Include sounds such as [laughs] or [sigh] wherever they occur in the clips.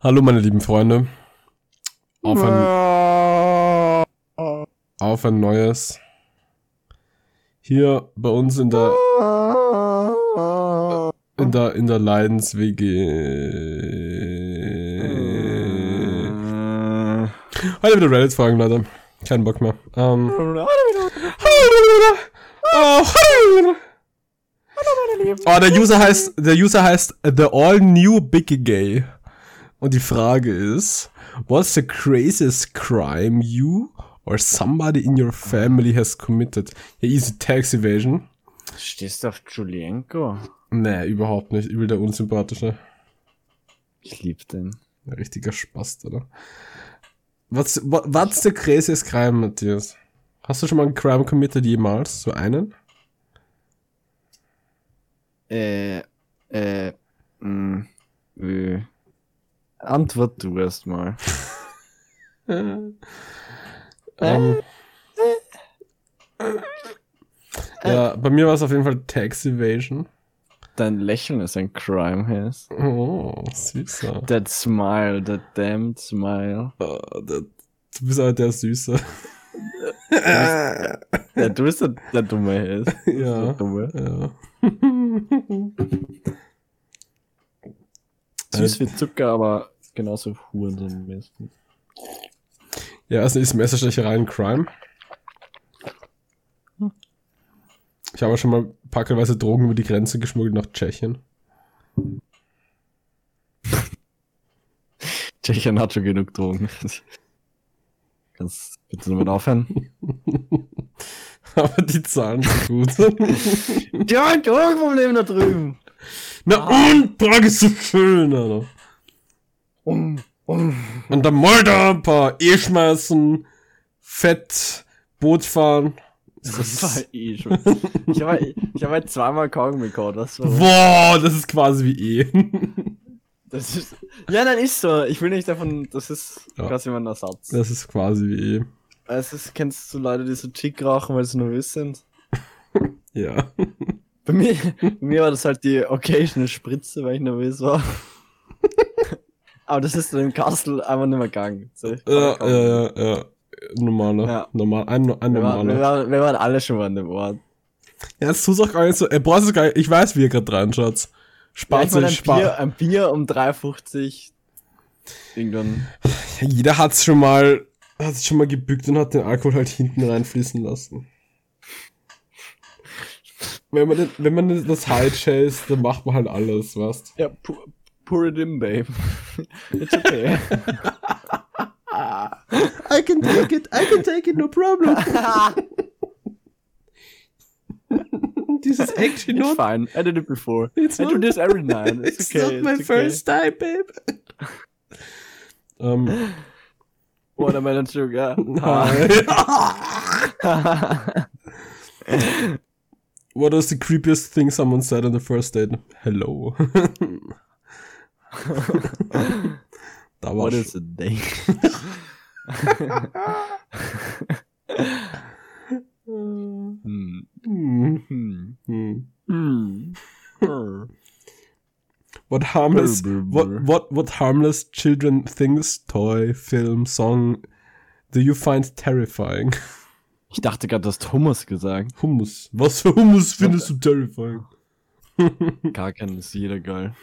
Hallo meine lieben Freunde. Auf ein, auf ein neues. Hier bei uns in der in der in der Leidens WG. Heute wieder Reddit fragen, Leute. Kein Bock mehr. Ähm, oh, oh, der User heißt der User heißt The All New Big Gay. Und die Frage ist, what's the craziest crime you or somebody in your family has committed? Ja, easy tax evasion. Stehst du auf Julienko? Nee, überhaupt nicht. Übel der unsympathische. Ich lieb den. Ein richtiger Spaß, oder? What's, what, what's the craziest crime, Matthias? Hast du schon mal einen Crime committed jemals? So einen? Äh, äh, mh, äh. Antwort du erst mal. [laughs] ähm, ja, bei mir war es auf jeden Fall Tax Evasion. Dein Lächeln ist ein Crime, Hess. Oh, süßer. That smile, that damned smile. Oh, der, du bist aber der Süße. ja, du bist der, der Dumme, Hess. Ja. Der Dumme. ja. [laughs] Süß wie Zucker, aber genauso Hurensohn meistens. Ja, also ist Messerstecherei ein Crime. Ich habe schon mal packelweise Drogen über die Grenze geschmuggelt nach Tschechien. [laughs] Tschechien hat schon genug Drogen. [laughs] Kannst bitte damit aufhören? [laughs] Aber die Zahlen sind gut. Haben ein Drogenproblem da drüben. Na und Prag ist so schön, Alter. Um, um. Und dann da ein paar E schmeißen, Fett, Boot fahren. Das war eh schon. Ich habe ich hab halt zweimal Kaugummi gehabt, das war. Boah, das ist quasi wie E. Das ist. Ja, dann ist so. Ich will nicht davon. Das ist Ja. quasi mein Ersatz. Das ist quasi wie E. Es ist, kennst du Leute, die so Chick rauchen, weil sie nervös [laughs] sind? Ja. Bei mir, bei [laughs] mir war das halt die occasional Spritze, weil ich nervös war. [laughs] Aber das ist dann im Castle einfach nicht mehr gegangen. So, Ja, ja, ja, ja. Normaler. Ja. Normal, ein, ein wir, waren, wir, normaler. waren, wir waren alle schon mal an dem Ort. Ja, das tust auch gar nicht so. Ey, brauchst du gar nicht. Ich weiß, wie ihr gerade reinschaut. Ja, Spart ein, sich, spart. Bier, ein Bier um 3,50. Irgendwann. Jeder hat's schon mal, hat sich schon mal gebückt und hat den Alkohol halt hinten reinfließen lassen. Wenn man, wenn man das High chase, dann macht man halt alles, weißt Ja, pu pour it in, babe. [laughs] It's okay. [laughs] I can take it, I can take it, no problem. This is actually It's fine. I did it before. It's I do not- this every night. It's, [laughs] It's okay. not my it's okay. first time, babe. ähm, Watermelon sugar. What was the creepiest thing someone said on the first date? Hello. da [laughs] What a day? Hmm. Hmm, Hmm. hmm. Hmm. Hmm. What harmless Brr, brr, what what what harmless children things, toy, film, song do you find terrifying? [laughs] Ich dachte gerade, du hast Hummus gesagt. Hummus. Was für Hummus findest du terrifying? [laughs] Gar kein ist jeder geil.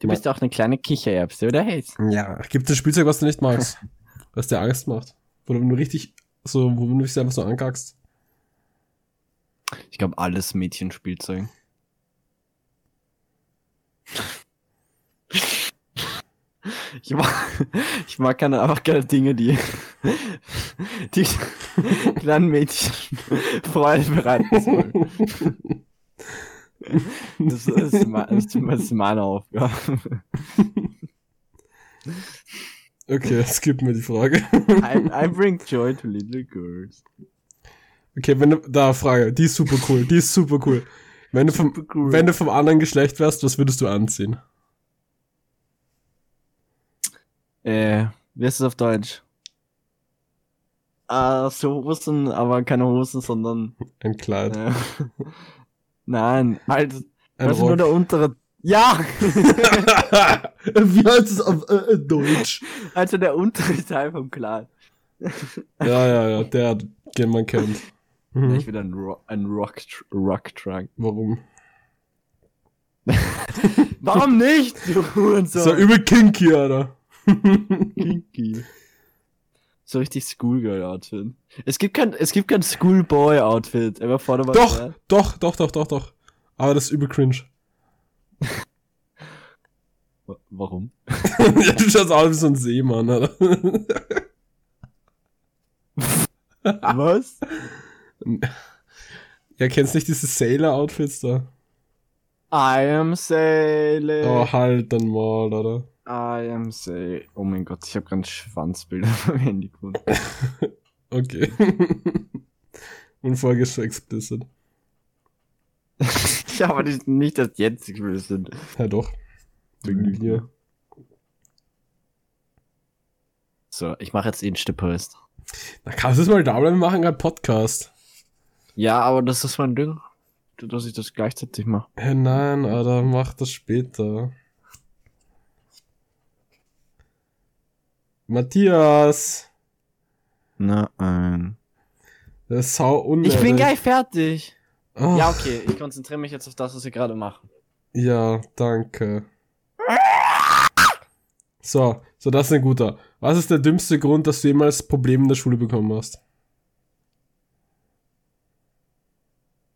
Du bist auch eine kleine Kichererbse, oder Haze? Ja, gibt es Spielzeug, was du nicht magst? [laughs] was dir Angst macht? Wo du nur richtig so, wo du dich einfach so ankackst? Ich glaube, alles Mädchenspielzeug. Ich mag, ich mag keine, einfach keine Dinge, die, die kleinen Mädchen Freude bereiten sollen. Das ist, das ist meine Aufgabe. Okay, gib mir die Frage. I, I bring joy to little girls. Okay, wenn du, da Frage, die ist super cool, die ist super cool. Wenn du vom, Super cool. wenn du vom anderen Geschlecht wärst, was würdest du anziehen? Äh, wie heißt es auf Deutsch? Ah, so Hosen, aber keine Hosen, sondern Ein Kleid, äh, [laughs] nein, halt, ein also nur Rock. der untere, Ja! [laughs] Wie heißt es auf äh, äh, Deutsch? Also der untere Teil vom Clan. [laughs] Ja, ja, ja, der, den man kennt. Mhm. Ich bin ein, Ro ein Rock, Rock Trunk. Warum? Warum nicht? Du So, so übel kinky, Alter. Kinky. So richtig Schoolgirl-Outfit. Es gibt kein, es gibt kein Schoolboy-Outfit. Immer vorne mal Doch, rein. doch, doch, doch, doch, doch. Aber das ist übel cringe. Warum? [laughs] ja, du schaust aus wie so ein Seemann, oder? Was? Ja, kennst nicht diese Sailor-Outfits da? I am sailing. Oh, halt dann mal, oder? I am sailing. Oh mein Gott, ich habe gerade Schwanzbilder [laughs] vom Handy gefunden. [laughs] okay. [laughs] Und Folge ist so explicit. ja, aber nicht, nicht das jetzt explicit. Ja, doch. Wegen dir. So, ich mache jetzt Insta-Post. Na, kannst du es mal da bleiben? Wir machen gerade Podcast. Ja, aber das ist mein Ding, dass ich das gleichzeitig mache. Ja, nein, Alter, mach das später. Matthias! Nein. Das ist sau unnötig. Ich bin gleich fertig. Oh. Ja, okay, ich konzentriere mich jetzt auf das, was wir gerade machen. Ja, danke. So, so das ist ein guter. Was ist der dümmste Grund, dass du jemals Probleme in der Schule bekommen hast?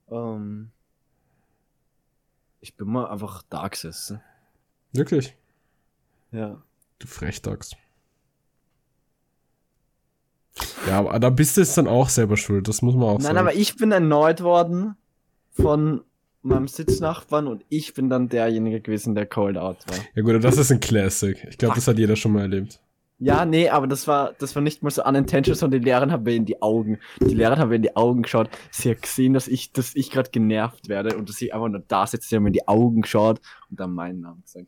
Um, ich bin mal einfach da gesessen. Wirklich? Ja. Du Frechdachs. Ja, aber da bist du jetzt dann auch selber schuld, das muss man auch Nein, sagen. aber ich bin erneut worden von meinem Sitznachbarn und ich bin dann derjenige gewesen, der Cold Out war. Ja gut, das ist ein Classic. Ich glaube, das hat jeder schon mal erlebt. Ja, nee, aber das war, das war nicht mal so unintentional, sondern die Lehrerin hat mir in die Augen, die Lehrerin hat mir in die Augen geschaut. Sie hat gesehen, dass ich, dass ich gerade genervt werde und dass ich einfach nur da sitze, sie hat mir in die Augen geschaut und dann meinen Namen gesagt.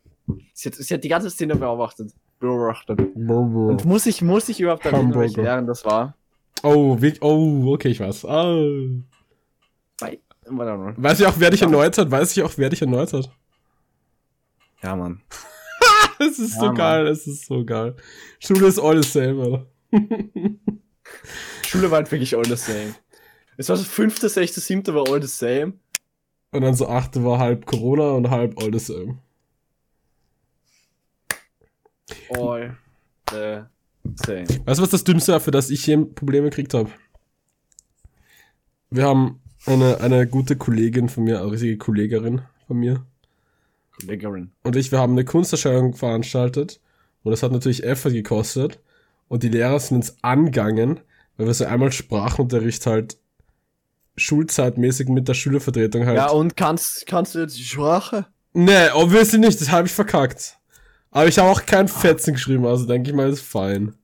Sie hat, sie hat die ganze Szene beobachtet. Beobachtet. Und muss ich, muss ich überhaupt erwähnen, welche Lehrerin das war? Oh, wie, oh, okay, ich weiß. Oh. Weiß ich auch, wer dich erneut hat? Weiß ich auch, wer dich erneut hat? Ja, Mann. [laughs] Es ist ja, so Mann. geil, es ist so geil. Schule ist all the same, Alter. [laughs] Schule war halt wirklich all the same. Es war so fünfte, sechste, siebte war all the same. Und dann so achte war halb Corona und halb all the same. All the same. Weißt du, was das Dümmste war, für das ich hier Probleme gekriegt habe? Wir haben eine, eine gute Kollegin von mir, eine richtige Kollegin von mir. Kollegin. Und ich, wir haben eine Kunsterscheinung veranstaltet. Und das hat natürlich Effort gekostet. Und die Lehrer sind uns angegangen, weil wir so einmal Sprachunterricht halt schulzeitmäßig mit der Schülervertretung halt. Ja, und kannst, kannst du jetzt die Sprache? Nee, obviously nicht, das habe ich verkackt. Aber ich habe auch kein Fetzen geschrieben, also denke ich mal, ist fein.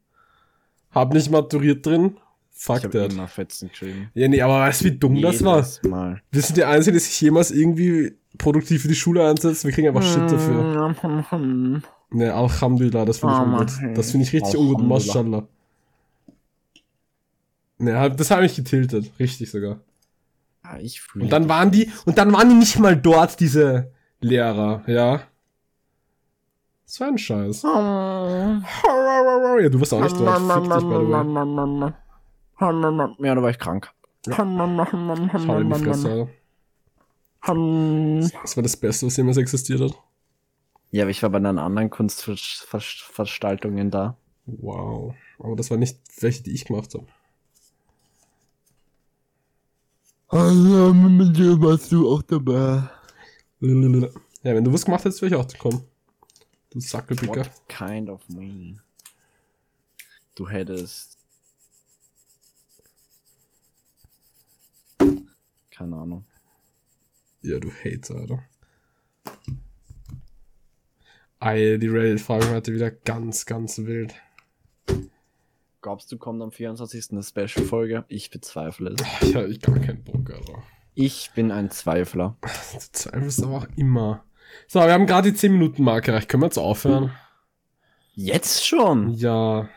Hab nicht maturiert drin, Fuck ich that. immer Fetzen geschrieben. Ja, nee, aber weißt du, wie dumm Jedes das war? Mal. Wir sind die Einzigen, die sich jemals irgendwie produktiv für die Schule einsetzen. Wir kriegen einfach Shit dafür. [laughs] Ne, Alhamdulillah, das finde ich Oh, ungut. Mann. Das finde ich richtig ungut. Maschallah. Ne, hab- das habe ich getiltet. Richtig sogar. Ja, ich fühle Und dann waren die, und dann waren die nicht mal dort, diese Lehrer, ja. Das war ein Scheiß. Ja, du warst auch nicht dort. Fick dich, by the way. Ja, da war ich krank. Schau in die Fresse, Alter. Das war das Beste, was jemals existiert hat. Ja, aber ich war bei einer anderen Kunstveranstaltungen da. Wow. Aber das war nicht welche, die ich gemacht habe. Also, mit dir warst du auch dabei. Ja, wenn du was gemacht hättest, wäre ich auch gekommen. Du Sackelpicker. What kind of me? Du hättest. Keine Ahnung. Ja, du Hater, Alter. Ei, die Reddit-Fragen heute wieder ganz, ganz wild. Glaubst du, kommt am 24. eine Special-Folge? Ich bezweifle es. Ich habe ich gar keinen Bock, Alter. Ich bin ein Zweifler. Du zweifelst aber auch immer. So, wir haben gerade die 10-Minuten-Marke erreicht. Können wir jetzt aufhören? Jetzt schon? Ja.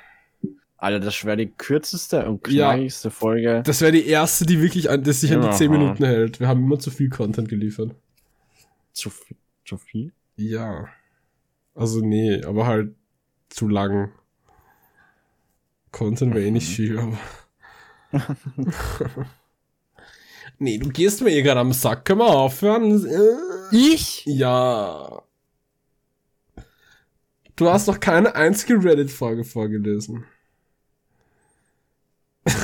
Alter, das wäre die kürzeste und Ja. knackigste Folge. Das wäre die erste, die wirklich an, die sich an die Ja. 10 Minuten hält. Wir haben immer zu viel Content geliefert. Zu viel? Zu viel? Ja. Also nee, aber halt zu lang. Content wäre eh nicht viel, aber. [laughs] nee, du gehst mir eh gerade am Sack. Können wir aufhören? Ich? Ja. Du hast noch keine einzige Reddit-Folge vorgelesen. [laughs]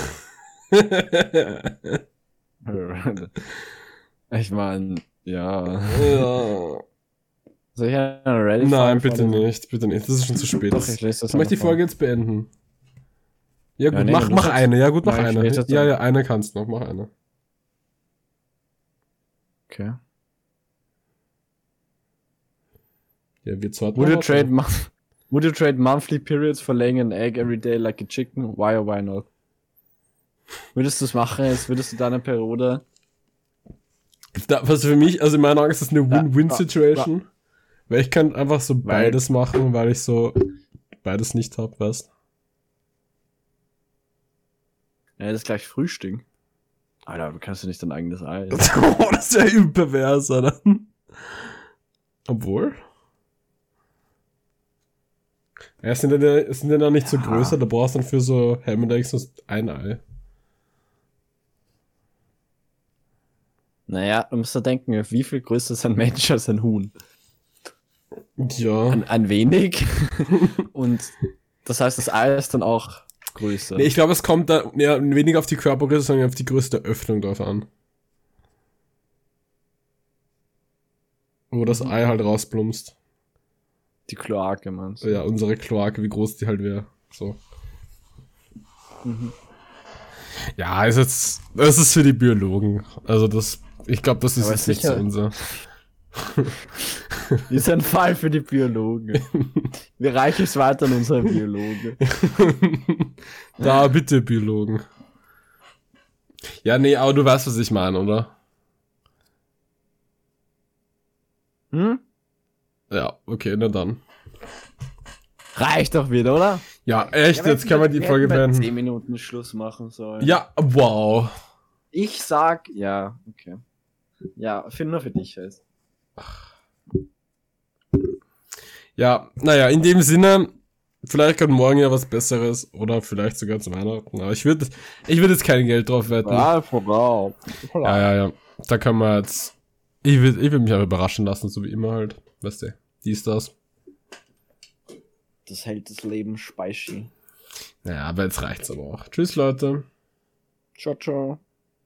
ich meine, ja. ja. Soll ich eine Reddit Nein, bitte nicht, bitte nicht. Das ist schon zu spät. Doch, ich lese das ich möchte die einfach vor. Folge jetzt beenden. Ja gut, Ja, nee, mach, mach eine. Ja gut, mach eine. Ja, ja, eine kannst du noch. Mach eine. Okay. Ja, wir zwei Would you trade mon- Would you trade monthly periods for laying an egg every day like a chicken? Why or why not? Würdest du es machen, als würdest du deine Periode Da, was für mich, also in meiner Augen ist das eine Win-Win-Situation. Weil ich kann einfach so beides machen, weil ich so beides nicht hab, weißt Ja, das ist gleich Frühstück. Alter, du kannst ja nicht dein eigenes Ei. oh, [laughs] das ist ja übel pervers, oder? Obwohl. Ja, es sind ja, es sind ja noch nicht so Ja. größer, da brauchst du dann für so Eggs nur ein Ei. Naja, du musst da denken, wie viel größer ist ein Mensch als ein Huhn? Ja. Ein, ein wenig. [laughs] Und das heißt, das Ei ist dann auch größer. Nee, ich glaube, es kommt da ja, weniger auf die Körpergröße, sondern auf die Größe der Öffnung drauf an. Wo das Ei halt rausplumpst. Die Kloake, meinst du? Ja, unsere Kloake, wie groß die halt wäre. So. Mhm. Ja, ist jetzt, das ist für die Biologen. Also das, ich glaube, das ist Aber jetzt nicht so unser. [laughs] Ist ein Fall für die Biologen. Wir reichen es weiter an unsere Biologen. [laughs] da, bitte, Biologen. Ja, nee, aber du weißt, was ich meine, oder? Hm? Ja, okay, na dann. Reicht doch wieder, oder? Ja, echt, jetzt können wir die Folge beenden. 10 Minuten Schluss machen sollen. Ja, wow. Ich sag, ja, okay. Ja, für, nur für dich heißt. Ja, naja, in dem Sinne, vielleicht kommt morgen ja was Besseres oder vielleicht sogar zu Weihnachten. Aber ich würde ich würd jetzt kein Geld drauf wetten. Ja, vorbei. Ja, ja, ja. Da kann man jetzt. Ich will, ich will mich aber überraschen lassen, so wie immer halt. Weißt du, dies, das. Das hält das Leben spicy. Naja, aber jetzt reicht's aber auch. Tschüss, Leute. Ciao, ciao.